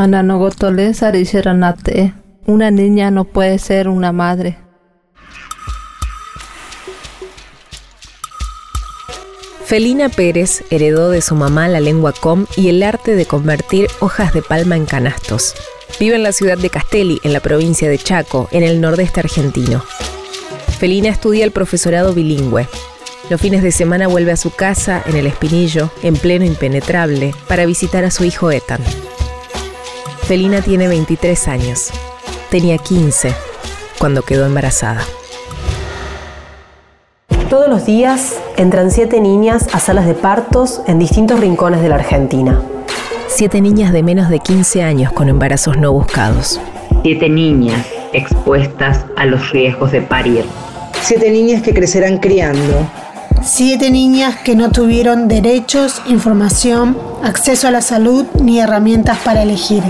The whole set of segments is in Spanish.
Ananogotole Sarisharanate. Una niña no puede ser una madre. Felina Pérez heredó de su mamá la lengua com y el arte de convertir hojas de palma en canastos. Vive en la ciudad de Castelli, en la provincia de Chaco, en el nordeste argentino. Felina estudia el profesorado bilingüe. Los fines de semana vuelve a su casa, en el Espinillo, en pleno impenetrable, para visitar a su hijo Ethan. Felina tiene 23 años. Tenía 15 cuando quedó embarazada. Todos los días entran siete niñas a salas de partos en distintos rincones de la Argentina. Siete niñas de menos de 15 años con embarazos no buscados. Siete niñas expuestas a los riesgos de parir. Siete niñas que crecerán criando. Siete niñas que no tuvieron derechos, información, acceso a la salud ni herramientas para elegir.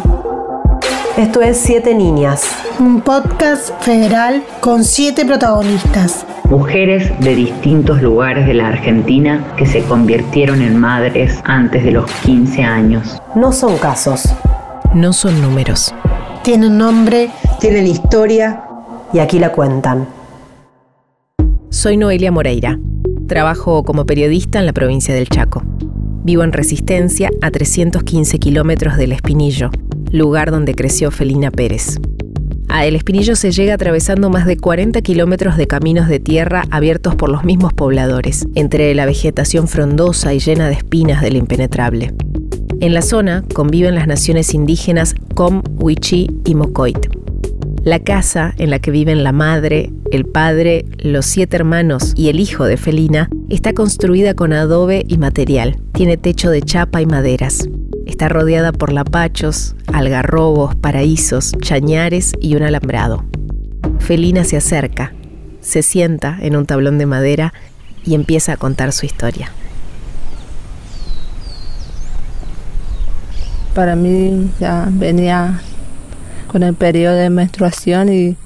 Esto es Siete Niñas. Un podcast federal con siete protagonistas. Mujeres de distintos lugares de la Argentina que se convirtieron en madres antes de los 15 años. No son casos. No son números. Tienen nombre. Tienen historia. Y aquí la cuentan. Soy Noelia Moreira. Trabajo como periodista en la provincia del Chaco. Vivo en Resistencia, a 315 kilómetros del Espinillo, lugar donde creció Felina Pérez. A El Espinillo se llega atravesando más de 40 kilómetros de caminos de tierra abiertos por los mismos pobladores, entre la vegetación frondosa y llena de espinas del impenetrable. En la zona conviven las naciones indígenas Com, Huichí y Mocoit. La casa en la que viven la madre, el padre, los siete hermanos y el hijo de Felina está construida con adobe y material. Tiene techo de chapa y maderas. Está rodeada por lapachos, algarrobos, paraísos, chañares y un alambrado. Felina se acerca, se sienta en un tablón de madera y empieza a contar su historia. Para mí ya venía con el periodo de menstruación y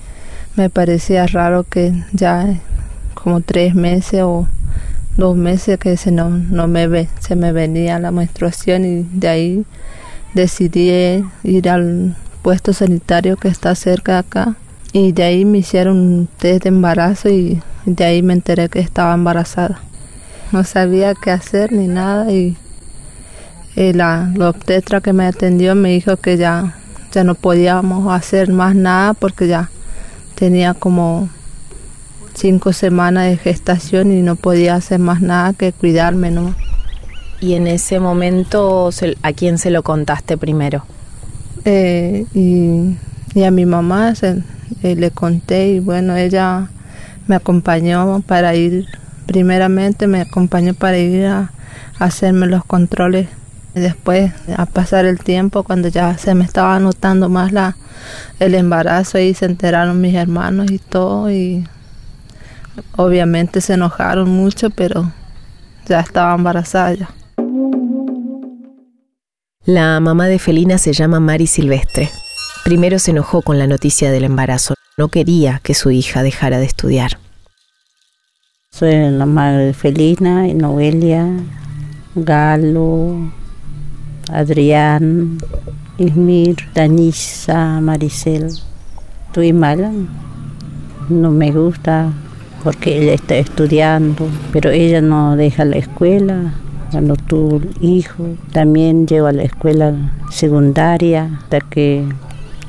me parecía raro que ya como tres meses o dos meses que se no, no me ve, se me venía la menstruación y de ahí decidí ir al puesto sanitario que está cerca de acá y de ahí me hicieron un test de embarazo y de ahí me enteré que estaba embarazada. No sabía qué hacer ni nada y, la, la obstetra que me atendió me dijo que ya, ya no podíamos hacer más nada porque ya tenía como cinco semanas de gestación y no podía hacer más nada que cuidarme ¿no? ¿Y en ese momento a quién se lo contaste primero? Eh, y, a mi mamá eh, le conté y bueno, ella me acompañó para ir, primeramente me acompañó para ir a, hacerme los controles. Después, a pasar el tiempo, cuando ya se me estaba notando más la, el embarazo, ahí se enteraron mis hermanos y todo y Obviamente se enojaron mucho, pero ya estaba embarazada ya. La mamá de Felina se llama Mari Silvestre. Primero se enojó con la noticia del embarazo. No quería que su hija dejara de estudiar. Soy la madre de Felina, Noelia, Galo, Adrián, Ismir, Danisa, Maricel. Estoy mala. No me gusta porque ella está estudiando, pero ella no deja la escuela. Cuando tu hijo también lleva la escuela secundaria hasta que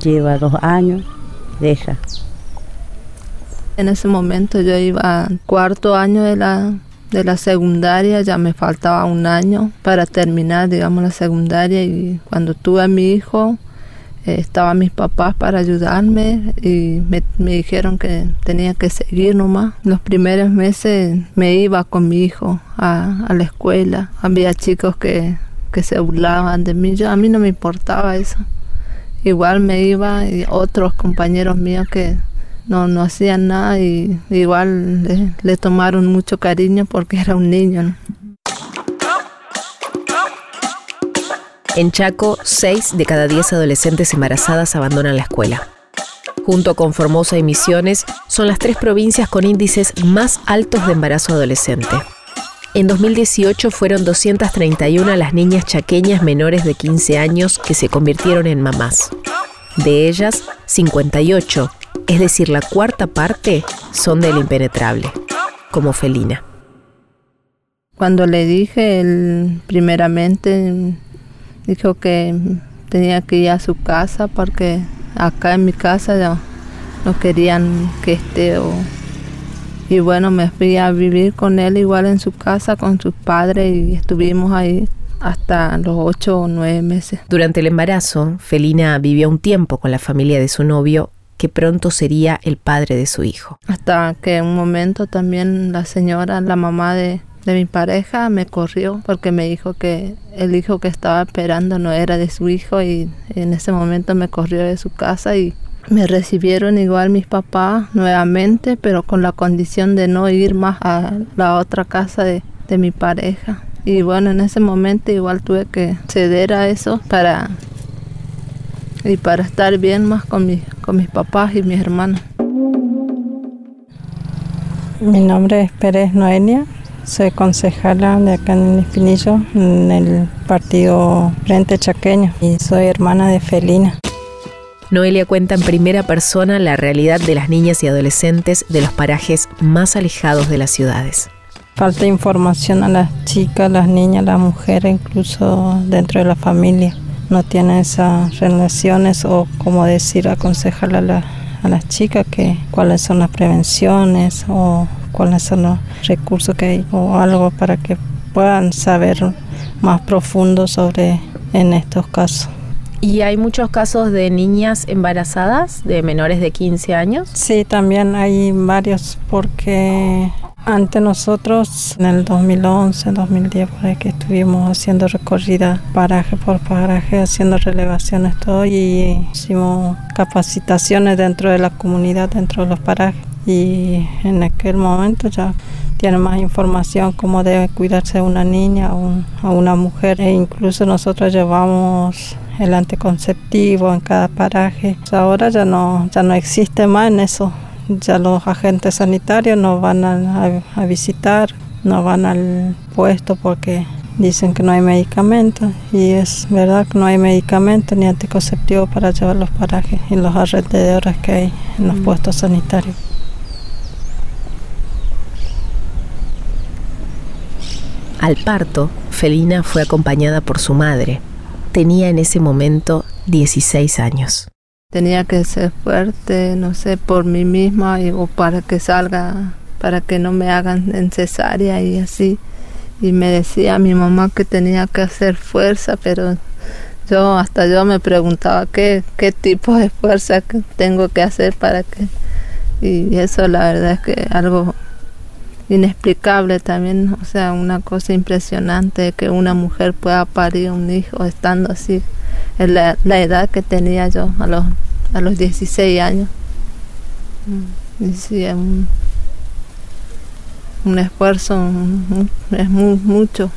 lleva dos años, deja. En ese momento yo iba cuarto año de la, de la secundaria, ya me faltaba un año para terminar, digamos, la secundaria y cuando tuve a mi hijo, estaban mis papás para ayudarme y me, dijeron que tenía que seguir nomás. Los primeros meses me iba con mi hijo a, la escuela. Había chicos que, se burlaban de mí. Yo, a mí no me importaba eso. Igual me iba y otros compañeros míos que no, no hacían nada y igual le, tomaron mucho cariño porque era un niño. En Chaco, 6 de cada 10 adolescentes embarazadas abandonan la escuela. Junto con Formosa y Misiones, son las tres provincias con índices más altos de embarazo adolescente. En 2018 fueron 231 las niñas chaqueñas menores de 15 años que se convirtieron en mamás. De ellas, 58, es decir, la cuarta parte, son del impenetrable, como Felina. Cuando le dije, primeramente dijo que tenía que ir a su casa porque acá en mi casa ya no querían que esté o y bueno, me fui a vivir con él igual en su casa, con sus padres y estuvimos ahí hasta los ocho o nueve meses. Durante el embarazo, Felina vivió un tiempo con la familia de su novio, que pronto sería el padre de su hijo. Hasta que en un momento también la señora, la mamá de, de mi pareja, me corrió porque me dijo que el hijo que estaba esperando no era de su hijo y en ese momento me corrió de su casa y me recibieron igual mis papás nuevamente, pero con la condición de no ir más a la otra casa de, mi pareja. Y bueno, en ese momento igual tuve que ceder a eso para y para estar bien más con, con mis papás y mis hermanos. Mi nombre es Pérez Noelia, soy concejala de acá en el Espinillo, en el partido Frente Chaqueño, y soy hermana de Felina. Noelia cuenta en primera persona la realidad de las niñas y adolescentes de los parajes más alejados de las ciudades. Falta información a las chicas, las niñas, las mujeres, incluso dentro de la familia. No tienen esas relaciones o, como decir, aconsejar a, a las chicas que cuáles son las prevenciones o cuáles son los recursos que hay o algo para que puedan saber más profundo sobre en estos casos. ¿Y hay muchos casos de niñas embarazadas, de menores de 15 años? Sí, también hay varios, porque ante nosotros en el 2011, 2010, por que estuvimos haciendo recorrida paraje por paraje, haciendo relevaciones todo y hicimos capacitaciones dentro de la comunidad, dentro de los parajes. Y en aquel momento ya tiene más información cómo debe cuidarse una niña o, una mujer. E incluso nosotros llevamos el anticonceptivo en cada paraje. Ahora ya no, ya no existe más en eso. Ya los agentes sanitarios no van a, a visitar, no van al puesto porque dicen que no hay medicamentos y es verdad que no hay medicamentos ni anticonceptivo para llevar los parajes y los alrededores que hay en los mm. puestos sanitarios. Al parto, Felina fue acompañada por su madre, tenía en ese momento 16 años. Tenía que ser fuerte, no sé, por mí misma o para que salga, para que no me hagan en cesárea y así. Y me decía mi mamá que tenía que hacer fuerza, pero yo hasta yo me preguntaba qué, qué tipo de fuerza tengo que hacer para que... Y eso la verdad es que algo inexplicable también, o sea, una cosa impresionante que una mujer pueda parir un hijo estando así, en la, edad que tenía yo a los, a los 16 años. Mm. Y sí, es un, un esfuerzo, es mucho,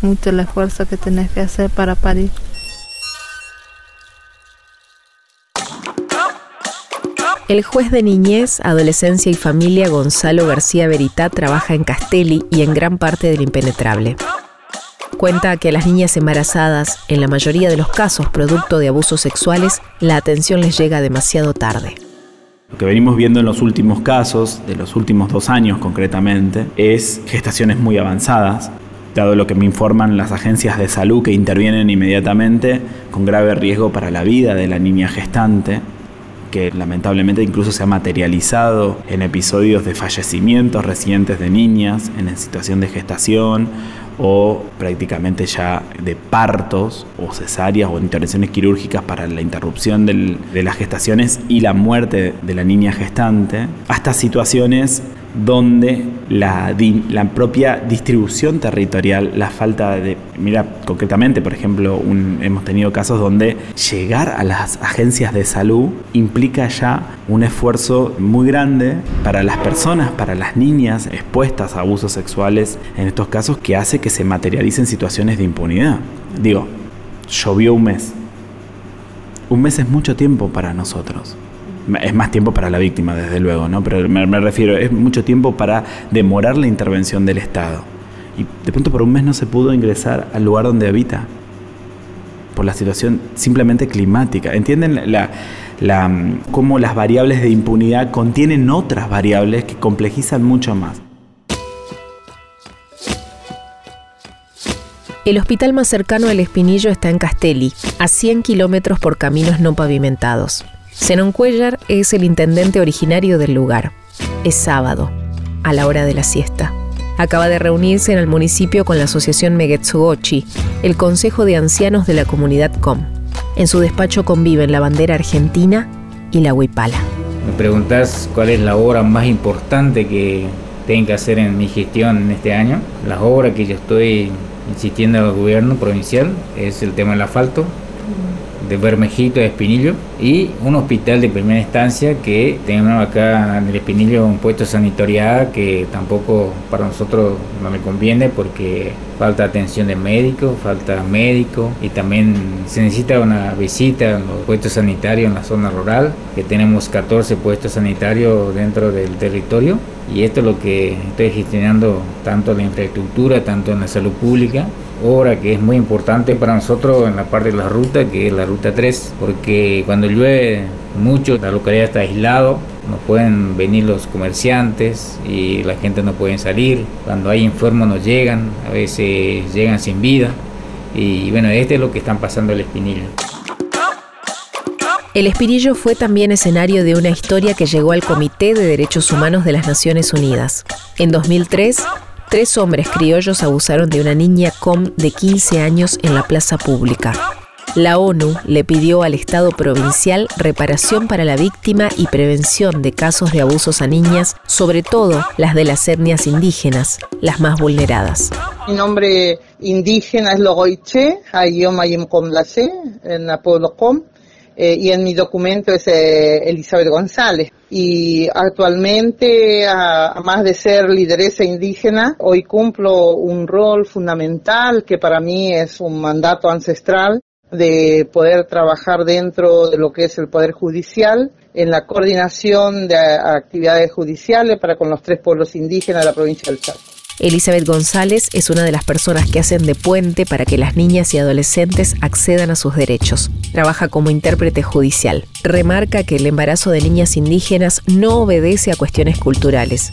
mm. mucho el esfuerzo que tenés que hacer para parir. El juez de niñez, adolescencia y familia Gonzalo García Veritá trabaja en Castelli y en gran parte del impenetrable. Cuenta que a las niñas embarazadas, en la mayoría de los casos producto de abusos sexuales, la atención les llega demasiado tarde. Lo que venimos viendo en los últimos casos, de los últimos dos años concretamente, es gestaciones muy avanzadas, dado lo que me informan las agencias de salud que intervienen inmediatamente con grave riesgo para la vida de la niña gestante que lamentablemente incluso se ha materializado en episodios de fallecimientos recientes de niñas en situación de gestación o prácticamente ya de partos o cesáreas o intervenciones quirúrgicas para la interrupción de las gestaciones y la muerte de la niña gestante, hasta situaciones donde la, propia distribución territorial, la falta de, mira, concretamente, por ejemplo, hemos tenido casos donde llegar a las agencias de salud implica ya un esfuerzo muy grande para las personas, para las niñas expuestas a abusos sexuales en estos casos, que hace que se materialicen situaciones de impunidad. Digo, llovió un mes. Un mes es mucho tiempo para nosotros es más tiempo para la víctima, desde luego, ¿no? Pero me, refiero, es mucho tiempo para demorar la intervención del Estado. y de pronto por un mes no se pudo ingresar al lugar donde habita por la situación simplemente climática. ¿Entienden la, cómo las variables de impunidad contienen otras variables que complejizan mucho más? El hospital más cercano al Espinillo está en Castelli, a 100 kilómetros por caminos no pavimentados. Zenón Cuellar es el intendente originario del lugar. Es sábado, a la hora de la siesta. Acaba de reunirse en el municipio con la asociación Megetsugochi, el Consejo de Ancianos de la Comunidad Com. En su despacho conviven la bandera argentina y la huipala. Me preguntas cuál es la obra más importante que tengo que hacer en mi gestión en este año. La obra que yo estoy insistiendo al gobierno provincial es el tema del asfalto de Bermejito de Espinillo y un hospital de primera instancia que tenemos acá en el Espinillo un puesto sanitarial que tampoco para nosotros no le conviene porque falta atención de médico, falta médico y también se necesita una visita en los puestos sanitarios en la zona rural, que tenemos 14 puestos sanitarios dentro del territorio y esto es lo que estoy gestionando tanto en la infraestructura, tanto en la salud pública, obra que es muy importante para nosotros en la parte de la ruta, que es la ruta 3, porque cuando llueve mucho, la localidad está aislado, no pueden venir los comerciantes y la gente no puede salir, cuando hay enfermos no llegan, a veces llegan sin vida, y bueno, este es lo que están pasando el Espinillo. El Espinillo fue también escenario de una historia que llegó al Comité de Derechos Humanos de las Naciones Unidas. En 2003, tres hombres criollos abusaron de una niña com de 15 años en la plaza pública. La ONU le pidió al Estado provincial reparación para la víctima y prevención de casos de abusos a niñas, sobre todo las de las etnias indígenas, las más vulneradas. Mi nombre indígena es Logoiche, Ayomayim Komlase, en la Com. Eh, y en mi documento es eh, Elizabeth González. Y actualmente, a, más de ser lideresa indígena, hoy cumplo un rol fundamental que para mí es un mandato ancestral de poder trabajar dentro de lo que es el Poder Judicial en la coordinación de actividades judiciales para con los tres pueblos indígenas de la provincia del Chaco. Elizabeth González es una de las personas que hacen de puente para que las niñas y adolescentes accedan a sus derechos. Trabaja como intérprete judicial. Remarca que el embarazo de niñas indígenas no obedece a cuestiones culturales,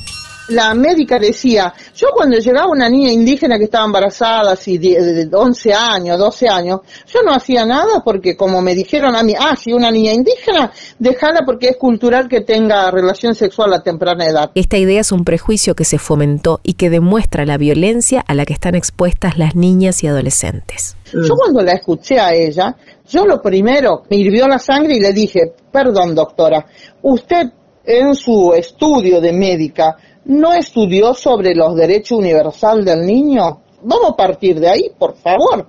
la médica decía, yo cuando llegaba una niña indígena que estaba embarazada, así de, 11 años, 12 años, yo no hacía nada porque como me dijeron a mí, ah, si una niña indígena, déjala porque es cultural que tenga relación sexual a temprana edad. Esta idea es un prejuicio que se fomentó y que demuestra la violencia a la que están expuestas las niñas y adolescentes. Yo cuando la escuché a ella, yo lo primero me hirvió la sangre y le dije, perdón doctora, usted en su estudio de médica no estudió sobre los derechos universal del niño? Vamos a partir de ahí, por favor.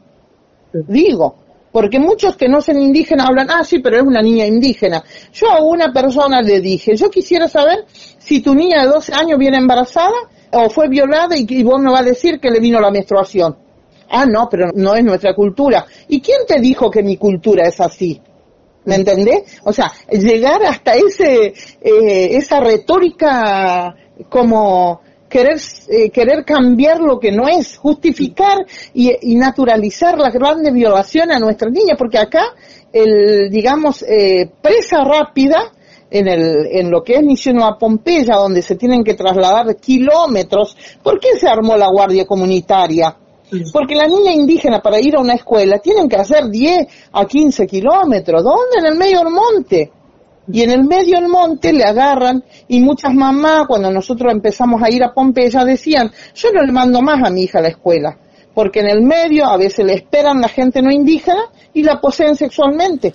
Digo, porque muchos que no son indígenas hablan, ah, sí, pero es una niña indígena. Yo a una persona le dije, yo quisiera saber si tu niña de 12 años viene embarazada o fue violada y, y vos me vas a decir que le vino la menstruación. Ah, no, pero no es nuestra cultura. ¿Y quién te dijo que mi cultura es así? ¿Me entendés? O sea, llegar hasta ese, eh, esa retórica como querer, eh, querer cambiar lo que no es, justificar y, naturalizar la grande violación a nuestras niñas, porque acá, el, digamos, eh, presa rápida, en, el, en lo que es Misión a Pompeya, donde se tienen que trasladar kilómetros, ¿por qué se armó la Guardia Comunitaria? Porque la niña indígena para ir a una escuela tienen que hacer 10 a 15 kilómetros. ¿Dónde? En el medio del monte. Y en el medio del monte le agarran y muchas mamás cuando nosotros empezamos a ir a Pompeya decían, yo no le mando más a mi hija a la escuela, porque en el medio a veces le esperan la gente no indígena y la poseen sexualmente.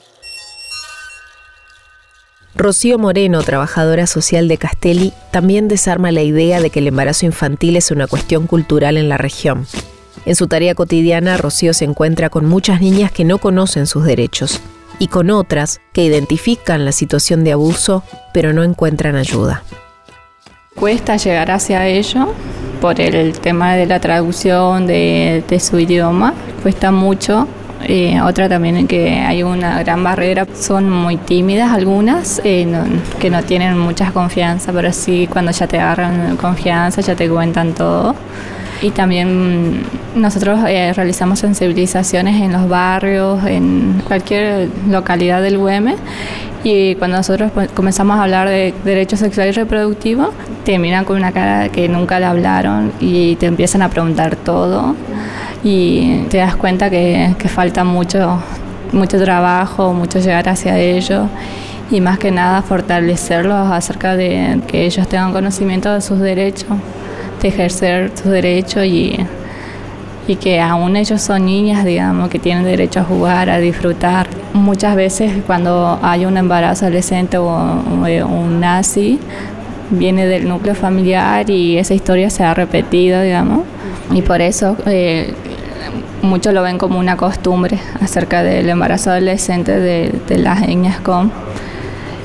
Rocío Moreno, trabajadora social de Castelli, también desarma la idea de que el embarazo infantil es una cuestión cultural en la región. En su tarea cotidiana, Rocío se encuentra con muchas niñas que no conocen sus derechos y con otras que identifican la situación de abuso pero no encuentran ayuda. Cuesta llegar hacia ello por el tema de la traducción de, su idioma, cuesta mucho. Eh, otra también que hay una gran barrera, son muy tímidas algunas, eh, que no tienen mucha confianza, pero sí cuando ya te agarran confianza ya te cuentan todo. Y también nosotros eh, realizamos sensibilizaciones en los barrios, en cualquier localidad del UEM. Y cuando nosotros pues, comenzamos a hablar de derechos sexuales y reproductivos, te miran con una cara que nunca le hablaron y te empiezan a preguntar todo. Y te das cuenta que, que falta mucho, mucho trabajo, mucho llegar hacia ellos y más que nada fortalecerlos acerca de que ellos tengan conocimiento de sus derechos, de ejercer sus derechos y, y que aún ellos son niñas, digamos, que tienen derecho a jugar, a disfrutar. Muchas veces cuando hay un embarazo adolescente o, un nazi, viene del núcleo familiar y esa historia se ha repetido, digamos, y por eso eh, muchos lo ven como una costumbre acerca del embarazo adolescente de, de las niñas con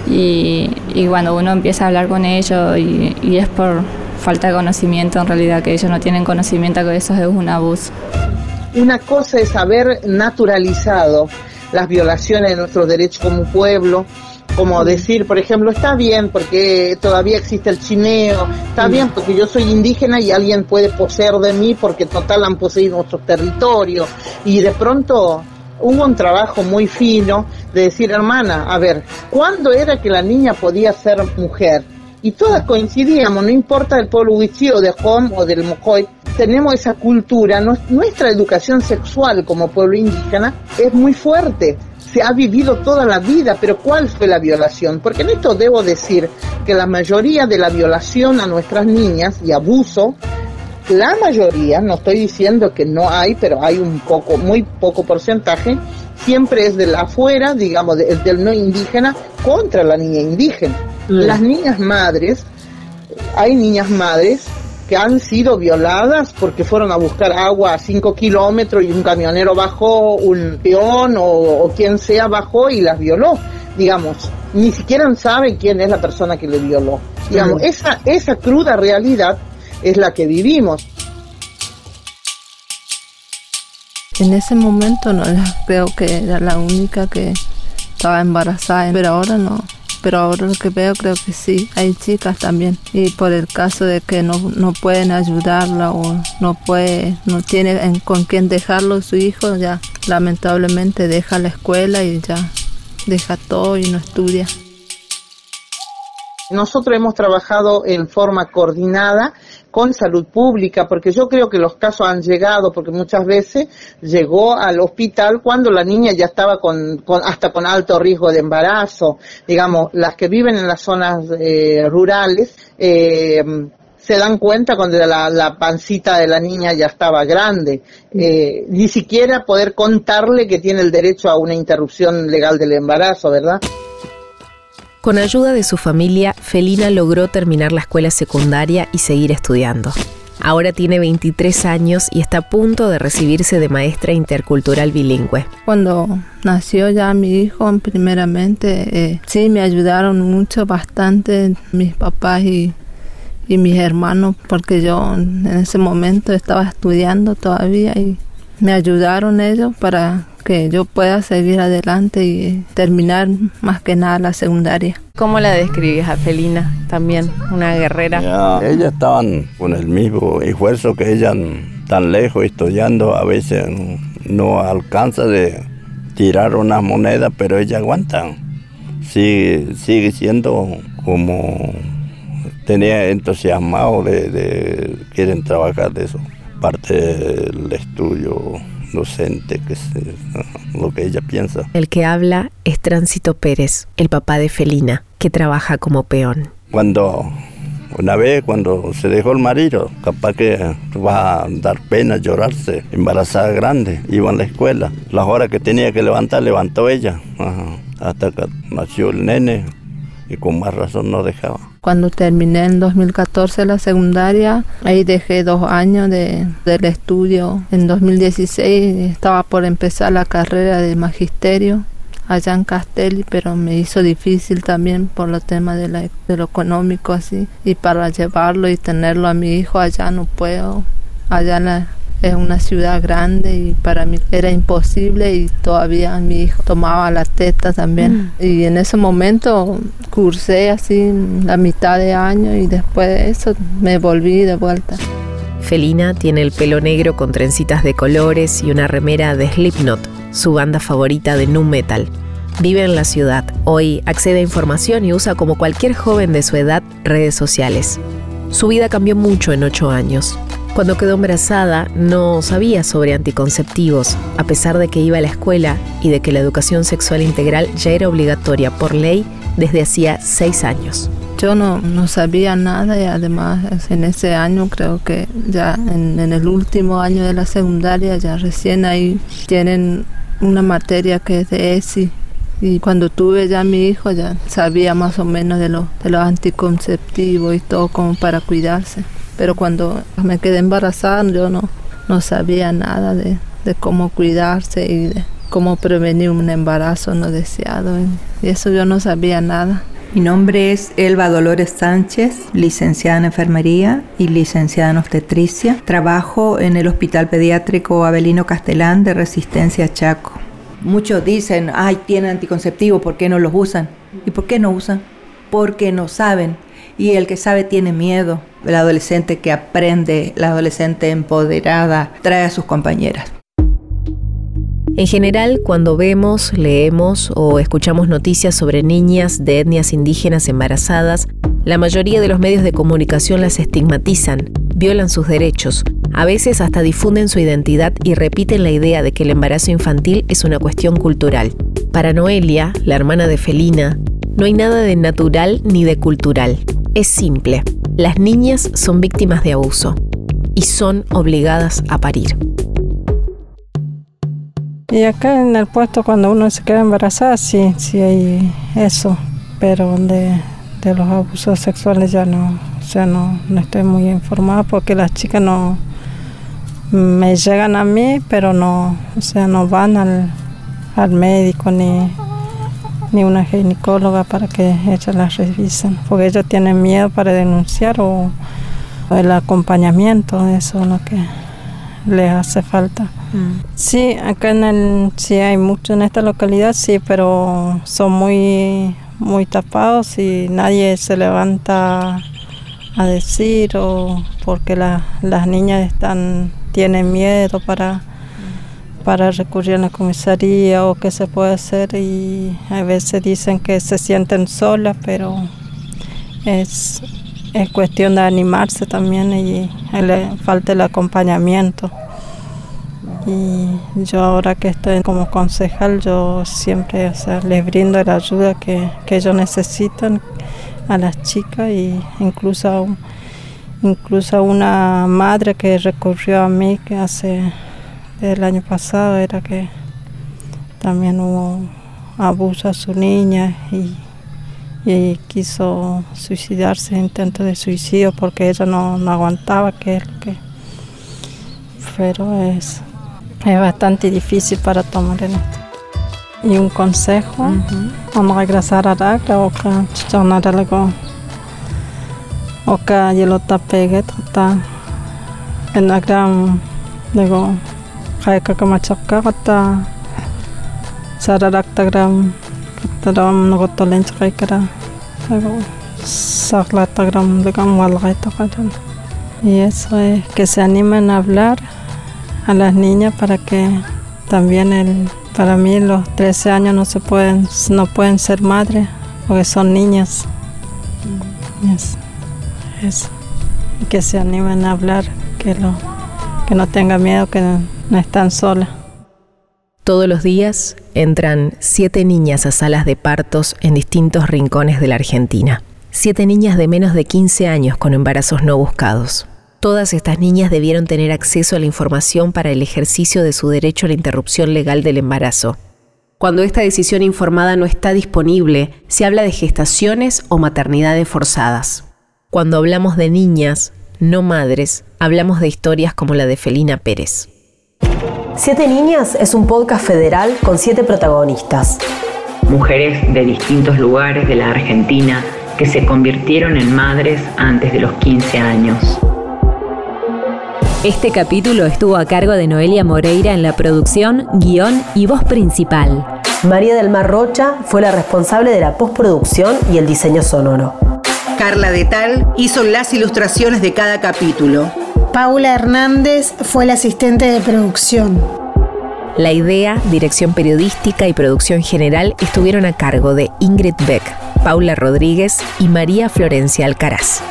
y, cuando uno empieza a hablar con ellos y, es por falta de conocimiento, en realidad que ellos no tienen conocimiento que eso es un abuso. Una cosa es haber naturalizado las violaciones de nuestros derechos como pueblo, como decir, por ejemplo, está bien porque todavía existe el chineo, está bien porque yo soy indígena y alguien puede poseer de mí porque total han poseído nuestros territorios y de pronto hubo un trabajo muy fino de decir, hermana, a ver, ¿cuándo era que la niña podía ser mujer? Y todas coincidíamos, no importa el pueblo huichí o de Hom o del Mocoy, tenemos esa cultura, nuestra educación sexual como pueblo indígena es muy fuerte, se ha vivido toda la vida, pero ¿cuál fue la violación? Porque en esto debo decir que la mayoría de la violación a nuestras niñas y abuso la mayoría, no estoy diciendo que no hay, pero hay un poco, muy poco porcentaje, siempre es del afuera, digamos, del no indígena contra la niña indígena. Mm. Las niñas madres, hay niñas madres que han sido violadas porque fueron a buscar agua a 5 kilómetros y un camionero bajó, un peón o, quien sea bajó y las violó. Digamos, ni siquiera saben quién es la persona que le violó. Digamos, mm. esa, esa cruda realidad es la que vivimos. En ese momento no creo que era la única que estaba embarazada, pero ahora no. Pero ahora lo que veo creo que sí, hay chicas también. Y por el caso de que no, no pueden ayudarla o no puede, no tiene con quién dejarlo su hijo, ya lamentablemente deja la escuela y ya deja todo y no estudia. Nosotros hemos trabajado en forma coordinada con salud pública, porque yo creo que los casos han llegado, porque muchas veces llegó al hospital cuando la niña ya estaba con, hasta con alto riesgo de embarazo. Digamos, las que viven en las zonas eh, rurales, eh, se dan cuenta cuando la, pancita de la niña ya estaba grande. Eh, ni siquiera poder contarle que tiene el derecho a una interrupción legal del embarazo, ¿verdad? Con ayuda de su familia, Felina logró terminar la escuela secundaria y seguir estudiando. Ahora tiene 23 años y está a punto de recibirse de maestra intercultural bilingüe. Cuando nació ya mi hijo, primeramente, eh, sí me ayudaron mucho, bastante mis papás y, y mis hermanos, porque yo en ese momento estaba estudiando todavía y me ayudaron ellos para que yo pueda seguir adelante y terminar más que nada la secundaria. ¿Cómo la describes a Felina también, una guerrera? ellas estaban con el mismo esfuerzo que ella tan lejos estudiando, a veces no alcanza de tirar unas monedas, pero ella aguantan. Sigue, sigue siendo como tenía entusiasmado de, de quieren trabajar de eso, parte del estudio docente, que es lo que ella piensa. El que habla es Tránsito Pérez, el papá de Felina, que trabaja como peón. Cuando una vez cuando se dejó el marido, capaz que va a dar pena llorarse, embarazada grande, iba a la escuela. Las horas que tenía que levantar, levantó ella, hasta que nació el nene y con más razón no dejaba. Cuando terminé en 2014 la secundaria, ahí dejé dos años de, del estudio. En 2016 estaba por empezar la carrera de magisterio allá en Castelli, pero me hizo difícil también por los temas de, la, de lo económico así. Y para llevarlo y tenerlo a mi hijo allá no puedo. Allá la, es una ciudad grande y para mí era imposible y todavía mi hijo tomaba la teta también. Mm. Y en ese momento cursé así la mitad de año y después de eso me volví de vuelta. Felina tiene el pelo negro con trencitas de colores y una remera de Slipknot, su banda favorita de nu metal. Vive en la ciudad. Hoy accede a información y usa como cualquier joven de su edad redes sociales. Su vida cambió mucho en ocho años. Cuando quedó embarazada no sabía sobre anticonceptivos, a pesar de que iba a la escuela y de que la educación sexual integral ya era obligatoria por ley desde hacía seis años. Yo no, no sabía nada y además en ese año creo que ya en, el último año de la secundaria ya recién ahí tienen una materia que es de ESI. Y cuando tuve ya a mi hijo ya sabía más o menos de, lo, de los anticonceptivos y todo como para cuidarse pero cuando me quedé embarazada yo no, no sabía nada de, de cómo cuidarse y de cómo prevenir un embarazo no deseado. Y eso yo no sabía nada. Mi nombre es Elba Dolores Sánchez, licenciada en enfermería y licenciada en obstetricia. Trabajo en el Hospital Pediátrico Abelino Castelán de Resistencia Chaco. Muchos dicen, ay, tienen anticonceptivo, ¿por qué no los usan? ¿Y por qué no usan? Porque no saben y el que sabe tiene miedo. El adolescente que aprende, la adolescente empoderada, trae a sus compañeras. En general, cuando vemos, leemos o escuchamos noticias sobre niñas de etnias indígenas embarazadas, la mayoría de los medios de comunicación las estigmatizan, violan sus derechos, a veces hasta difunden su identidad y repiten la idea de que el embarazo infantil es una cuestión cultural. Para Noelia, la hermana de Felina, no hay nada de natural ni de cultural. Es simple. Las niñas son víctimas de abuso y son obligadas a parir. Y acá en el puesto cuando uno se queda embarazada, sí, sí hay eso, pero de, de los abusos sexuales ya no, o sea, no, no estoy muy informada porque las chicas no me llegan a mí, pero no, o sea, no van al, al médico ni, ni una ginecóloga para que ellas las revisen, porque ellos tienen miedo para denunciar o, el acompañamiento, eso es lo que les hace falta. Mm. Sí, acá en el, sí hay mucho en esta localidad, sí, pero son muy, muy tapados y nadie se levanta a decir o porque las niñas están, tienen miedo para para recurrir a la comisaría o qué se puede hacer y a veces dicen que se sienten solas, pero es, es cuestión de animarse también y le falta el acompañamiento. Y yo ahora que estoy como concejal, yo siempre les brindo la ayuda que, que ellos necesitan a las chicas e incluso a, incluso una madre que recurrió a mí que hace el año pasado era que también hubo abuso a su niña y, quiso suicidarse, intento de suicidio porque ella no, aguantaba que es que pero es, es bastante difícil para tomar en esto. Y un consejo, vamos a regresar a la o que chichonara algo o que yo lo tapegue, en la gran, luego kayak macakka kata sararactagram kataram nogotolen chakaikara saclatagram legam walgaita kadan y eso es que se animen a hablar a las niñas para que también el para mí los 13 años no se pueden no pueden ser madres porque son niñas yes. eso que se animen a hablar que lo que no tengan miedo que no están solas. Todos los días entran siete niñas a salas de partos en distintos rincones de la Argentina. Siete niñas de menos de 15 años con embarazos no buscados. Todas estas niñas debieron tener acceso a la información para el ejercicio de su derecho a la interrupción legal del embarazo. Cuando esta decisión informada no está disponible, se habla de gestaciones o maternidades forzadas. Cuando hablamos de niñas, no madres, hablamos de historias como la de Felina Pérez. Siete Niñas es un podcast federal con siete protagonistas. Mujeres de distintos lugares de la Argentina que se convirtieron en madres antes de los 15 años. Este capítulo estuvo a cargo de Noelia Moreira en la producción, guion y voz principal. María del Mar Rocha fue la responsable de la postproducción y el diseño sonoro. Carla de Tal hizo las ilustraciones de cada capítulo. Paula Hernández fue la asistente de producción. La idea, dirección periodística y producción general estuvieron a cargo de Ingrid Beck, Paula Rodríguez y María Florencia Alcaraz.